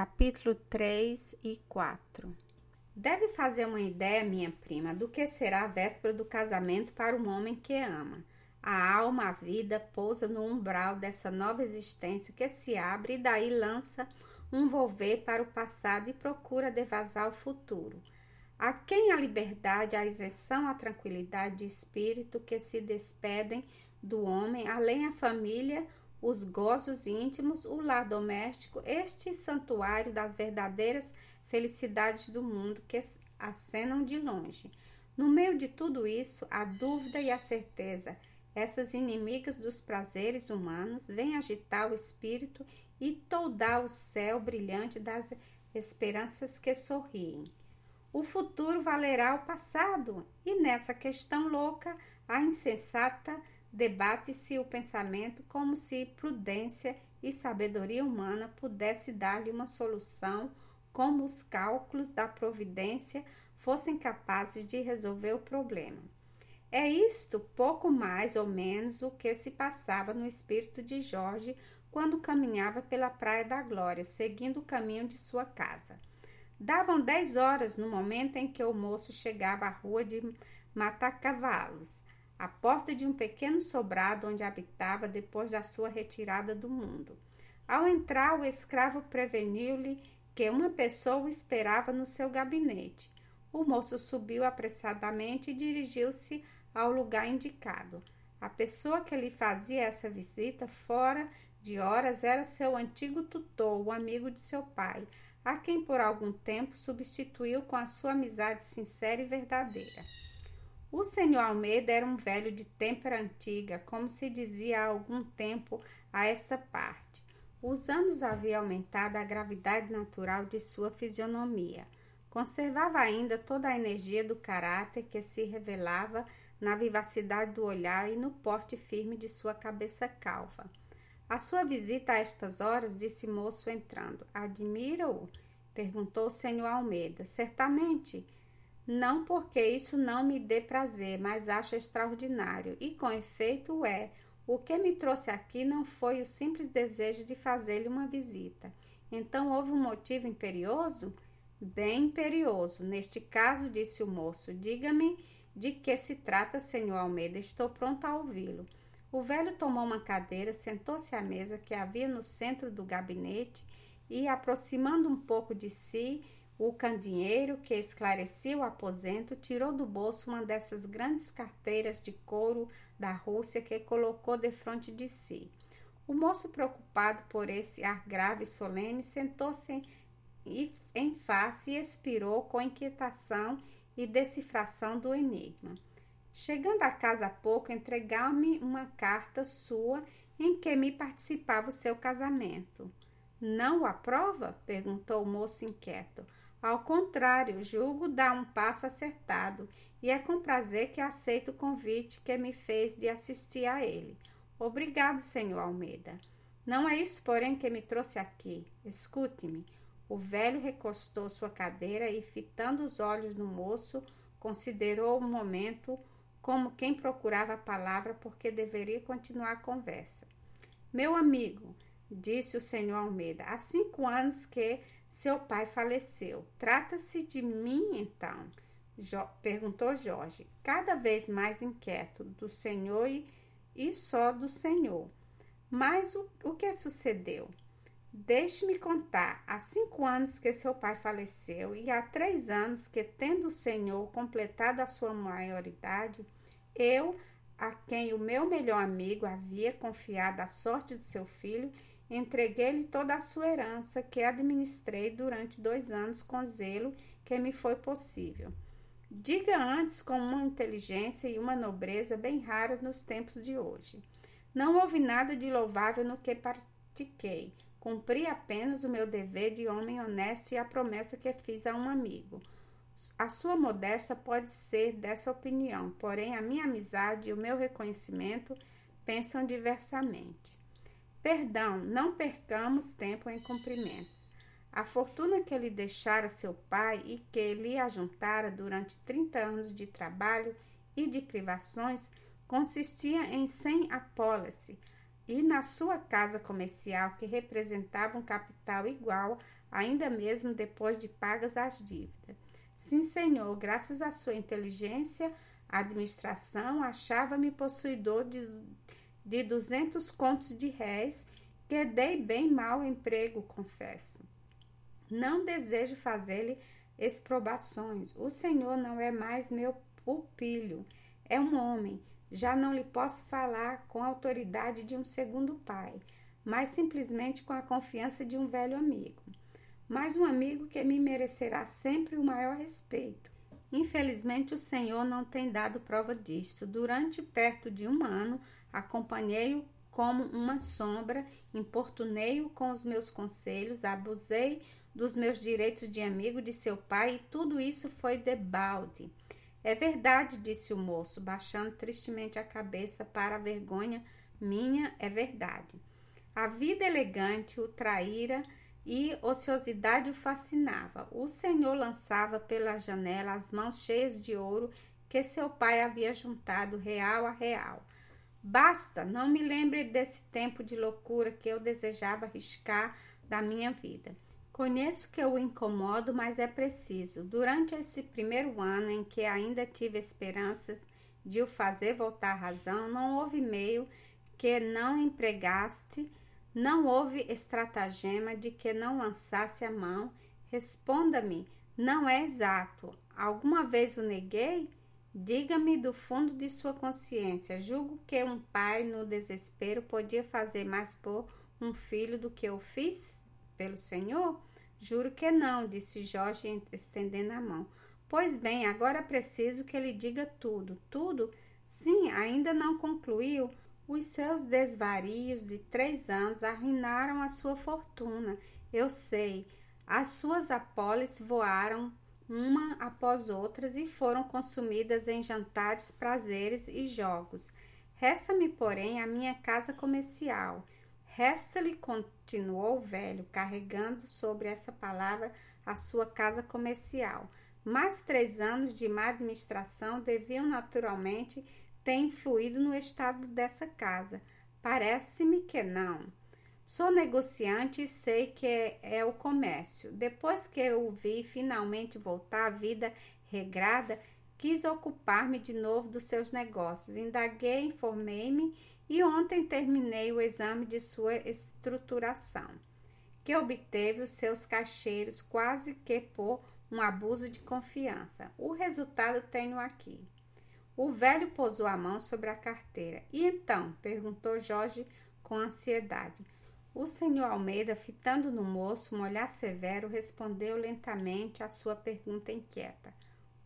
capítulo 3 e 4. Deve fazer uma ideia, minha prima, do que será a véspera do casamento para um homem que ama. A alma, a vida, pousa no umbral dessa nova existência que se abre e daí lança um volver para o passado e procura devasar o futuro. A quem a liberdade, a isenção, a tranquilidade de espírito que se despedem do homem, além a família, os gozos íntimos, o lar doméstico, este santuário das verdadeiras felicidades do mundo que acenam de longe. No meio de tudo isso, a dúvida e a certeza, essas inimigas dos prazeres humanos, vêm agitar o espírito e toldar o céu brilhante das esperanças que sorriem. O futuro valerá o passado, e nessa questão louca, a insensata Debate-se o pensamento como se prudência e sabedoria humana pudesse dar-lhe uma solução, como os cálculos da providência fossem capazes de resolver o problema. É isto, pouco mais ou menos, o que se passava no espírito de Jorge quando caminhava pela Praia da Glória, seguindo o caminho de sua casa. Davam dez horas no momento em que o moço chegava à rua de Matacavalos a porta de um pequeno sobrado onde habitava depois da sua retirada do mundo. Ao entrar, o escravo preveniu-lhe que uma pessoa o esperava no seu gabinete. O moço subiu apressadamente e dirigiu-se ao lugar indicado. A pessoa que lhe fazia essa visita fora de horas era seu antigo tutor, o amigo de seu pai, a quem por algum tempo substituiu com a sua amizade sincera e verdadeira. O senhor Almeida era um velho de têmpera antiga, como se dizia há algum tempo a essa parte. Os anos haviam aumentado a gravidade natural de sua fisionomia. Conservava ainda toda a energia do caráter que se revelava na vivacidade do olhar e no porte firme de sua cabeça calva. A sua visita a estas horas, disse moço entrando. Admira-o? perguntou o senhor Almeida. Certamente. Não porque isso não me dê prazer, mas acho extraordinário. E com efeito é. O que me trouxe aqui não foi o simples desejo de fazer-lhe uma visita. Então houve um motivo imperioso? Bem imperioso. Neste caso, disse o moço, diga-me de que se trata, senhor Almeida. Estou pronto a ouvi-lo. O velho tomou uma cadeira, sentou-se à mesa que havia no centro do gabinete e, aproximando um pouco de si, o candinheiro, que esclarecia o aposento, tirou do bolso uma dessas grandes carteiras de couro da Rússia que colocou defronte de si. O moço, preocupado por esse ar grave e solene, sentou-se em face e expirou com inquietação e decifração do enigma. Chegando a casa há pouco, entregou-me uma carta sua em que me participava o seu casamento. Não o aprova? perguntou o moço inquieto. Ao contrário, julgo dar um passo acertado e é com prazer que aceito o convite que me fez de assistir a ele. Obrigado, senhor Almeida. Não é isso, porém, que me trouxe aqui. Escute-me. O velho recostou sua cadeira e, fitando os olhos no moço, considerou um momento como quem procurava a palavra porque deveria continuar a conversa. Meu amigo, disse o senhor Almeida, há cinco anos que seu pai faleceu. Trata-se de mim, então? Jo perguntou Jorge, cada vez mais inquieto do senhor e, e só do senhor. Mas o, o que sucedeu? Deixe-me contar. Há cinco anos que seu pai faleceu e há três anos que, tendo o senhor completado a sua maioridade, eu, a quem o meu melhor amigo havia confiado a sorte do seu filho, Entreguei-lhe toda a sua herança, que administrei durante dois anos com zelo que me foi possível. Diga antes com uma inteligência e uma nobreza bem raras nos tempos de hoje. Não houve nada de louvável no que pratiquei. Cumpri apenas o meu dever de homem honesto e a promessa que fiz a um amigo. A sua modesta pode ser dessa opinião, porém a minha amizade e o meu reconhecimento pensam diversamente. Perdão, não percamos tempo em cumprimentos. A fortuna que lhe deixara seu pai e que lhe ajuntara durante 30 anos de trabalho e de privações consistia em 100 apólice e na sua casa comercial, que representava um capital igual ainda mesmo depois de pagas as dívidas. Sim, senhor, graças à sua inteligência, administração achava-me possuidor de, de duzentos contos de réis, que dei bem mau emprego, confesso. Não desejo fazer-lhe exprobações. O senhor não é mais meu pupilho, é um homem. Já não lhe posso falar com a autoridade de um segundo pai, mas simplesmente com a confiança de um velho amigo mas um amigo que me merecerá sempre o maior respeito. Infelizmente, o Senhor não tem dado prova disto. Durante perto de um ano, acompanhei-o como uma sombra, importunei-o com os meus conselhos, abusei dos meus direitos de amigo de seu pai e tudo isso foi debalde. É verdade, disse o moço, baixando tristemente a cabeça para a vergonha minha, é verdade. A vida elegante o traíra e ociosidade o fascinava. O senhor lançava pela janela as mãos cheias de ouro que seu pai havia juntado real a real. Basta, não me lembre desse tempo de loucura que eu desejava arriscar da minha vida. Conheço que o incomodo, mas é preciso. Durante esse primeiro ano em que ainda tive esperanças de o fazer voltar à razão, não houve meio que não empregaste não houve estratagema de que não lançasse a mão. Responda-me, não é exato. Alguma vez o neguei? Diga-me do fundo de sua consciência. Julgo que um pai, no desespero, podia fazer mais por um filho do que eu fiz pelo Senhor? Juro que não, disse Jorge, estendendo a mão. Pois bem, agora preciso que ele diga tudo. Tudo? Sim, ainda não concluiu. Os seus desvarios de três anos arruinaram a sua fortuna. Eu sei. As suas apólices voaram uma após outras e foram consumidas em jantares, prazeres e jogos. Resta-me, porém, a minha casa comercial. Resta-lhe, continuou o velho, carregando sobre essa palavra a sua casa comercial. Mais três anos de má administração deviam naturalmente tem influído no estado dessa casa. Parece-me que não. Sou negociante e sei que é, é o comércio. Depois que eu vi finalmente voltar à vida regrada, quis ocupar-me de novo dos seus negócios. Indaguei, informei-me e ontem terminei o exame de sua estruturação, que obteve os seus cacheiros quase que por um abuso de confiança. O resultado tenho aqui. O velho pousou a mão sobre a carteira. E então? perguntou Jorge com ansiedade. O senhor Almeida, fitando no moço um olhar severo, respondeu lentamente à sua pergunta inquieta.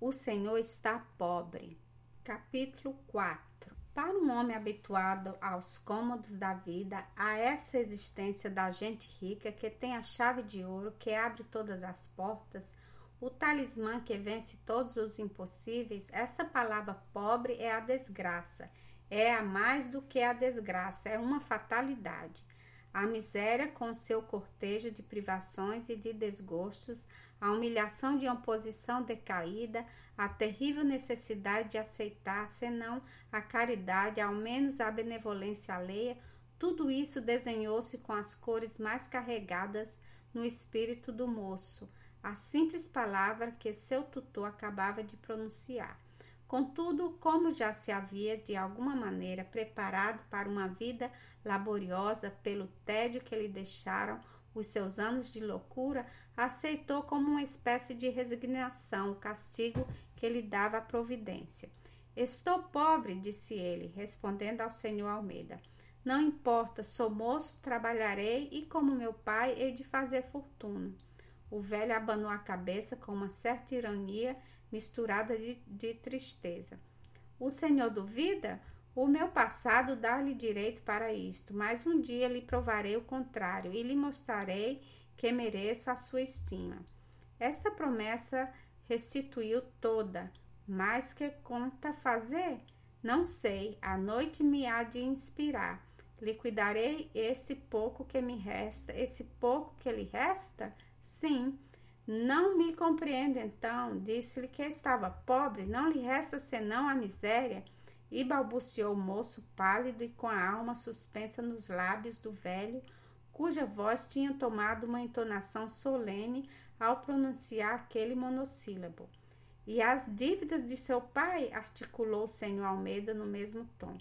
O senhor está pobre. Capítulo 4 Para um homem habituado aos cômodos da vida, a essa existência da gente rica que tem a chave de ouro que abre todas as portas, o talismã que vence todos os impossíveis, essa palavra pobre é a desgraça. É a mais do que a desgraça, é uma fatalidade. A miséria, com seu cortejo de privações e de desgostos, a humilhação de uma posição decaída, a terrível necessidade de aceitar, senão a caridade, ao menos a benevolência alheia, tudo isso desenhou-se com as cores mais carregadas no espírito do moço a simples palavra que seu tutor acabava de pronunciar. Contudo, como já se havia de alguma maneira preparado para uma vida laboriosa pelo tédio que lhe deixaram os seus anos de loucura, aceitou como uma espécie de resignação o castigo que lhe dava a providência. Estou pobre, disse ele, respondendo ao senhor Almeida. Não importa, sou moço, trabalharei e, como meu pai, hei de fazer fortuna. O velho abanou a cabeça com uma certa ironia misturada de, de tristeza. O senhor duvida? O meu passado dá-lhe direito para isto, mas um dia lhe provarei o contrário e lhe mostrarei que mereço a sua estima. Esta promessa restituiu toda, mas que conta fazer? Não sei, a noite me há de inspirar. Liquidarei esse pouco que me resta, esse pouco que lhe resta? Sim, não me compreende então. Disse-lhe que estava pobre, não lhe resta senão a miséria. E balbuciou o moço pálido e com a alma suspensa nos lábios do velho, cuja voz tinha tomado uma entonação solene ao pronunciar aquele monossílabo. E as dívidas de seu pai? articulou o senhor Almeida no mesmo tom.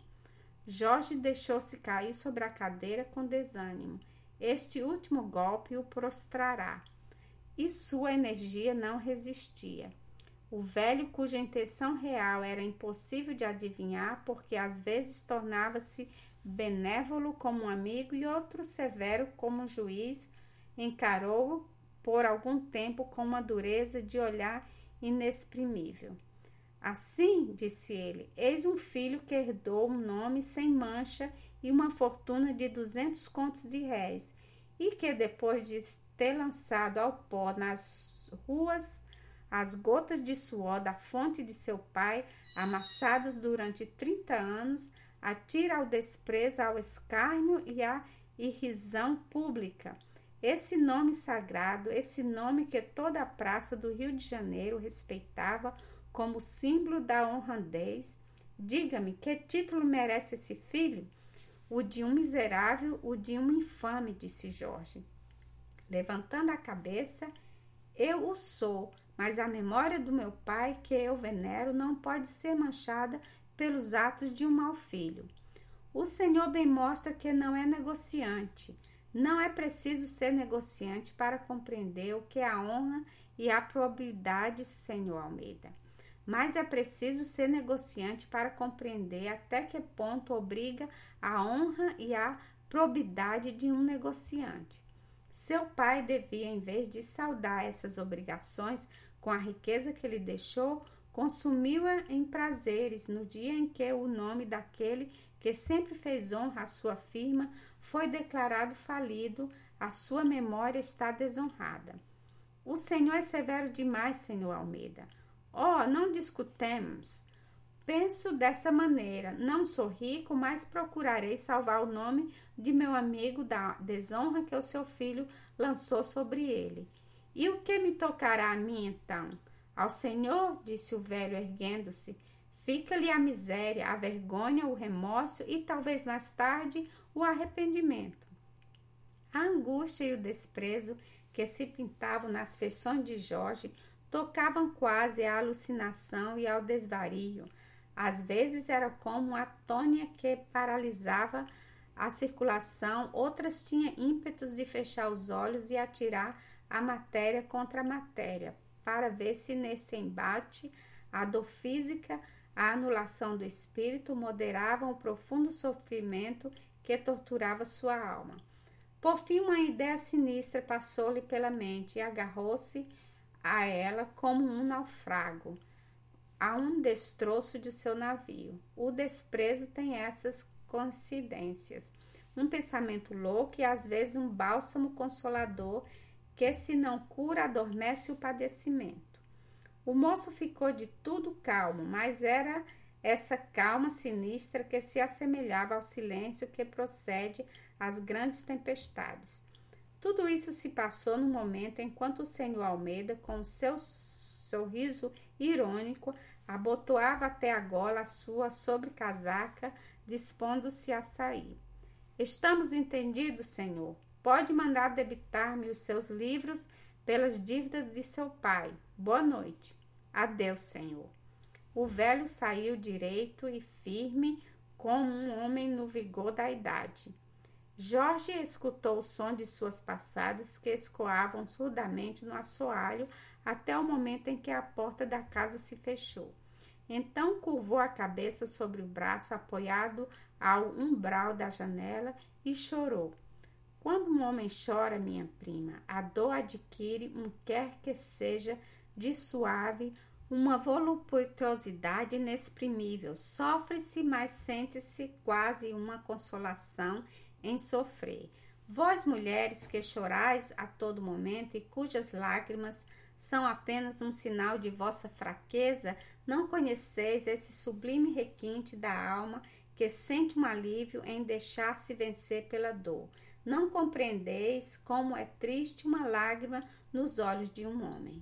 Jorge deixou-se cair sobre a cadeira com desânimo. Este último golpe o prostrará. E sua energia não resistia. O velho, cuja intenção real era impossível de adivinhar, porque às vezes tornava-se benévolo como um amigo e outro severo como um juiz, encarou-o por algum tempo com uma dureza de olhar inexprimível. Assim, disse ele, eis um filho que herdou um nome sem mancha e uma fortuna de duzentos contos de réis, e que depois de ter lançado ao pó nas ruas as gotas de suor da fonte de seu pai, amassadas durante trinta anos, atira ao desprezo, ao escárnio e à irrisão pública. Esse nome sagrado, esse nome que toda a praça do Rio de Janeiro respeitava como símbolo da honradez, diga-me que título merece esse filho? O de um miserável, o de um infame, disse Jorge. Levantando a cabeça, eu o sou, mas a memória do meu pai, que eu venero, não pode ser manchada pelos atos de um mau filho. O Senhor bem mostra que não é negociante. Não é preciso ser negociante para compreender o que é a honra e a probidade, Senhor Almeida. Mas é preciso ser negociante para compreender até que ponto obriga a honra e a probidade de um negociante. Seu pai devia, em vez de saudar essas obrigações, com a riqueza que ele deixou, consumiu-a em prazeres no dia em que o nome daquele que sempre fez honra à sua firma foi declarado falido, a sua memória está desonrada. O Senhor é severo demais, Senhor Almeida. Oh, não discutemos. Penso dessa maneira: não sou rico, mas procurarei salvar o nome de meu amigo da desonra que o seu filho lançou sobre ele. E o que me tocará a mim então? Ao Senhor, disse o velho, erguendo-se, fica-lhe a miséria, a vergonha, o remorso e talvez mais tarde o arrependimento. A angústia e o desprezo que se pintavam nas feições de Jorge tocavam quase à alucinação e ao desvario. Às vezes era como a tônia que paralisava a circulação, outras tinha ímpetos de fechar os olhos e atirar a matéria contra a matéria, para ver se nesse embate a dor física, a anulação do espírito moderavam o profundo sofrimento que torturava sua alma. Por fim, uma ideia sinistra passou-lhe pela mente e agarrou-se a ela como um naufrago a um destroço de seu navio. O desprezo tem essas coincidências. Um pensamento louco e às vezes um bálsamo consolador que, se não cura, adormece o padecimento. O moço ficou de tudo calmo, mas era essa calma sinistra que se assemelhava ao silêncio que procede às grandes tempestades. Tudo isso se passou no momento enquanto o senhor Almeida, com seu sorriso irônico, abotoava até a gola a sua sobrecasaca, dispondo-se a sair. Estamos entendidos, senhor, Pode mandar debitar-me os seus livros pelas dívidas de seu pai. Boa noite. Adeus, Senhor. O velho saiu direito e firme, como um homem no vigor da idade. Jorge escutou o som de suas passadas que escoavam surdamente no assoalho até o momento em que a porta da casa se fechou. Então curvou a cabeça sobre o braço apoiado ao umbral da janela e chorou. Quando um homem chora, minha prima, a dor adquire um quer que seja de suave, uma voluptuosidade inexprimível. Sofre-se, mas sente-se quase uma consolação em sofrer. Vós, mulheres, que chorais a todo momento e cujas lágrimas são apenas um sinal de vossa fraqueza, não conheceis esse sublime requinte da alma que sente um alívio em deixar-se vencer pela dor. Não compreendeis como é triste uma lágrima nos olhos de um homem.